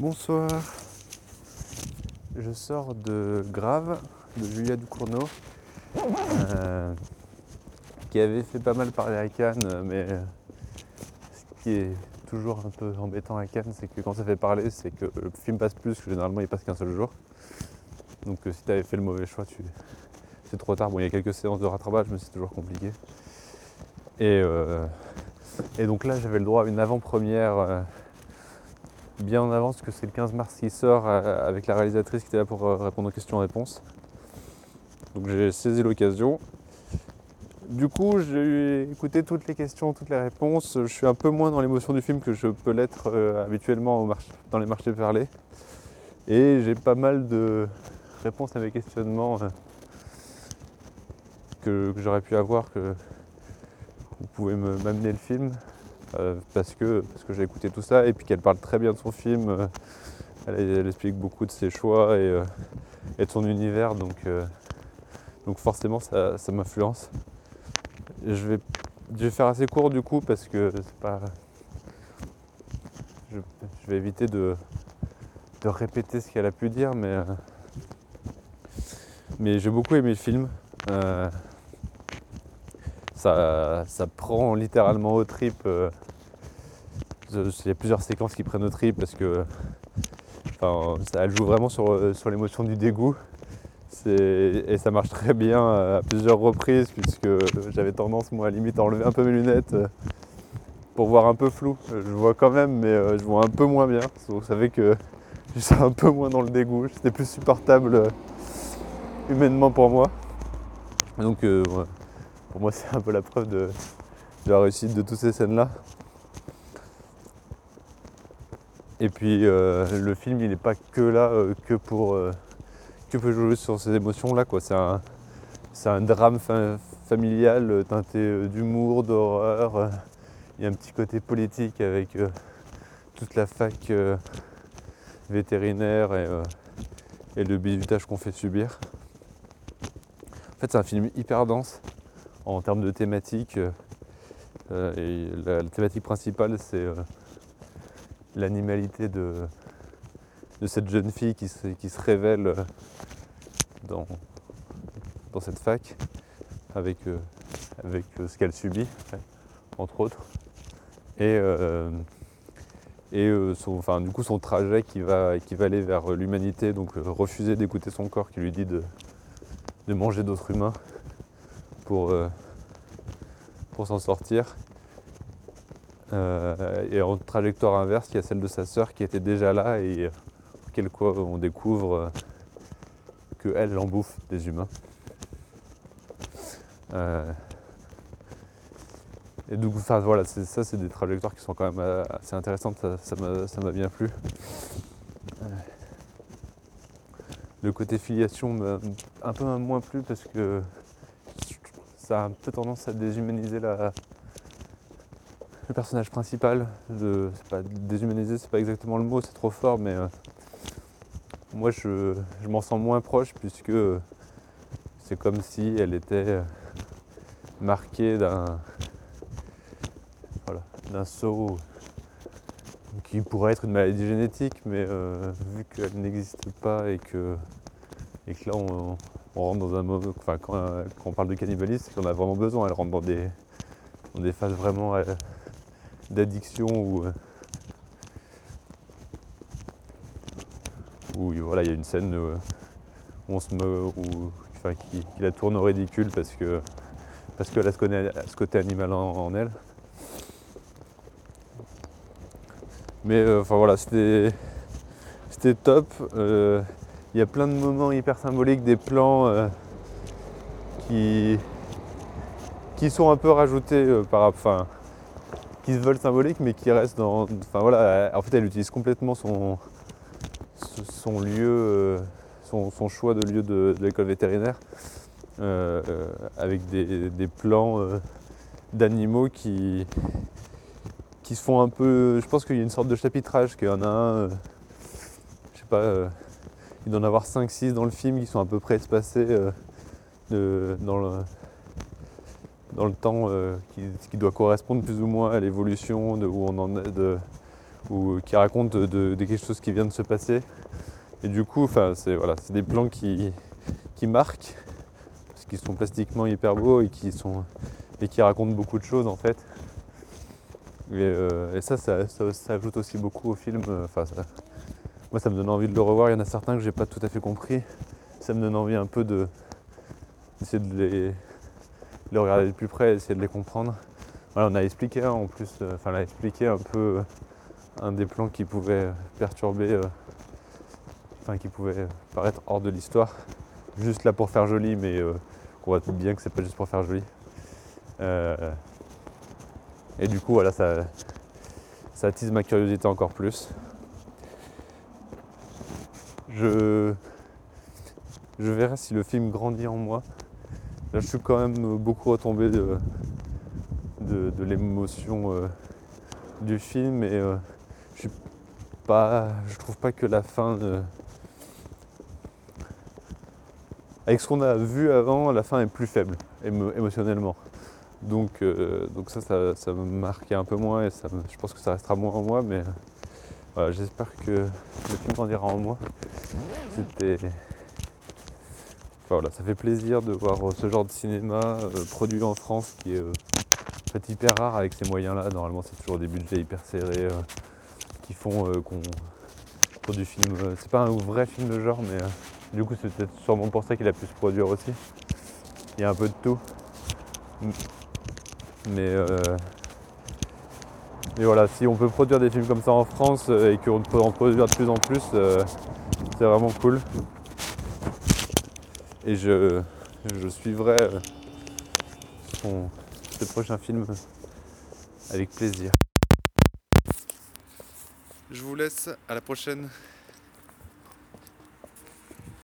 Bonsoir. Je sors de Grave de Julia Ducournau, euh, qui avait fait pas mal parler à Cannes, mais ce qui est toujours un peu embêtant à Cannes, c'est que quand ça fait parler, c'est que le film passe plus, que généralement il passe qu'un seul jour. Donc euh, si tu fait le mauvais choix, c'est trop tard. Bon, il y a quelques séances de rattrapage, mais c'est toujours compliqué. Euh, et donc là, j'avais le droit à une avant-première bien en avance que c'est le 15 mars qui sort euh, avec la réalisatrice qui était là pour euh, répondre aux questions-réponses. Donc j'ai saisi l'occasion. Du coup, j'ai écouté toutes les questions, toutes les réponses. Je suis un peu moins dans l'émotion du film que je peux l'être euh, habituellement dans les marchés parlés. Et j'ai pas mal de réponses à mes questionnements que, j'aurais pu avoir, que vous pouvez m'amener le film. Euh, parce que, parce que j'ai écouté tout ça et puis qu'elle parle très bien de son film. Euh, elle, explique beaucoup de ses choix et, euh, de son univers, donc, donc forcément ça, m'influence. Je vais, je vais faire assez court du coup parce que. Je, vais éviter de, de répéter ce qu'elle a pu dire, mais, mais j'ai beaucoup aimé le film ça, prend littéralement au trip. Euh, il y a plusieurs séquences qui prennent au trip parce que elle joue vraiment sur, euh, sur l'émotion du dégoût. Et ça marche très bien à plusieurs reprises puisque j'avais tendance moi à limite à enlever un peu mes lunettes euh, pour voir un peu flou. Je vois quand même mais je vois un peu moins bien. Vous savez que je suis un peu moins dans le dégoût. C'était plus supportable humainement pour moi. Donc pour moi, c'est un peu la preuve de, la réussite de toutes ces scènes-là. Et puis, euh, le film, il n'est pas que là, euh, que pour euh, que pour jouer sur ces émotions-là. C'est un, drame familial teinté d'humour, d'horreur. Il y a un petit côté politique avec toute la fac vétérinaire et, et le bizutage qu'on fait subir. En fait, c'est un film hyper dense en termes de thématique. Euh, euh, la, thématique principale, c'est euh, l'animalité de, cette jeune fille qui se, révèle dans, cette fac avec, ce qu'elle subit, entre autres. Et, son, du coup son trajet qui va, aller vers l'humanité, donc refuser d'écouter son corps qui lui dit de manger d'autres humains pour, euh, pour s'en sortir. Euh, et en trajectoire inverse, il y a celle de sa sœur qui était déjà là et quel quoi on découvre euh, que elle, en bouffe des humains. et donc, enfin, voilà, ça, c'est des trajectoires qui sont quand même assez intéressantes. Ça m'a bien plu. Le côté filiation m'a un peu moins plu parce que ça a un peu tendance à déshumaniser le personnage principal. De, pas, déshumaniser, c'est pas exactement le mot, c'est trop fort, mais euh, moi je, m'en sens moins proche puisque c'est comme si elle était marquée d'un voilà, d'un saut qui pourrait être une maladie génétique, mais euh, vu qu'elle n'existe pas et que, et que là on rentre dans un moment, enfin quand, on parle de cannibalisme, c'est qu'on a vraiment besoin. Elle rentre dans des, phases vraiment euh, d'addiction où, euh, où voilà, il y a une scène où, on se me, qui, la tourne au ridicule parce que parce qu'elle a ce, côté animal en, elle. Mais euh, enfin voilà, c'était c'était top. Il y a plein de moments hyper symboliques, des plans euh, qui, qui sont un peu rajoutés euh, par enfin qui se veulent symboliques mais qui restent dans. Enfin voilà, en fait elle utilise complètement son, son lieu, euh, son, choix de lieu de, l'école vétérinaire avec des, plans d'animaux qui, qui se font un peu. Je pense qu'il y a une sorte de chapitrage, qu'il y en a un, je sais pas il doit en avoir 5-6 dans le film qui sont à peu près espacés euh, dans, le, dans le temps euh, qui, doit correspondre plus ou moins à l'évolution de où on en de, ou qui raconte de, de- quelque chose qui vient de se passer. Et du coup, c'est voilà, des plans qui, qui marquent, parce qu'ils sont plastiquement hyper beaux et qui, sont, et qui racontent beaucoup de choses en fait. Et, euh, et ça, ça, ajoute aussi beaucoup au film. euh, moi, ça me donne envie de le revoir. Il y en a certains que j'ai pas tout à fait compris. Ça me donne envie un peu de d'essayer de les, de les regarder de plus près, essayer de les comprendre. On a expliqué hein, en plus, euh, enfin, on a expliqué un peu euh, un des plans qui pouvait perturber, euh, enfin, qui pouvait paraître hors de l'histoire, juste là pour faire joli, mais on voit bien que c'est pas juste pour faire joli. Et du coup, voilà, ça attise ma curiosité encore plus. Je, verrai si le film grandit en moi. Là, je suis quand même beaucoup retombé de, l'émotion euh, du film et euh, je suis trouve pas que la fin, euh, avec ce qu'on a vu avant, la fin est plus faible émo- émotionnellement. Donc, ça, ça, me marquait un peu moins et je pense que ça restera moins en moi, mais j'espère que le film grandira en moi. C'était Enfin, voilà, ça fait plaisir de voir euh, ce genre de cinéma euh, produit en France qui est euh, en fait hyper rare avec ces moyens-là. Normalement, c'est toujours des budgets hyper serrés qui font qu'on pour du film. c'est pas un vrai film de genre, mais du coup, c'est peut-être sûrement pour ça qu'il a pu se produire aussi. Il y a un peu de tout. Mais, mais voilà, si on peut produire des films comme ça en France euh, et qu'on peut en produire de plus en plus, euh, c'est vraiment cool. Et je, je suivrai euh, ce prochain film avec plaisir. Je vous laisse, à la prochaine.